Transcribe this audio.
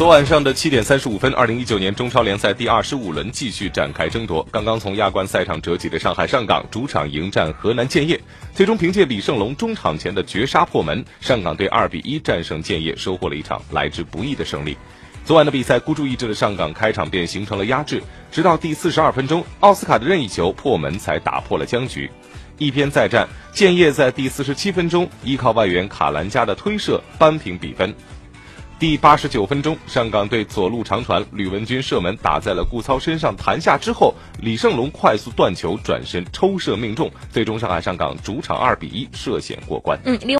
昨晚上的七点三十五分，二零一九年中超联赛第二十五轮继续展开争夺。刚刚从亚冠赛场折戟的上海上港主场迎战河南建业，最终凭借李胜龙中场前的绝杀破门，上港队二比一战胜建业，收获了一场来之不易的胜利。昨晚的比赛孤注一掷的上港开场便形成了压制，直到第四十二分钟，奥斯卡的任意球破门才打破了僵局。一边再战，建业在第四十七分钟依靠外援卡兰加的推射扳平比分。第八十九分钟，上港队左路长传，吕文君射门打在了顾操身上弹下之后，李胜龙快速断球转身抽射命中，最终上海上港主场二比一涉险过关。嗯，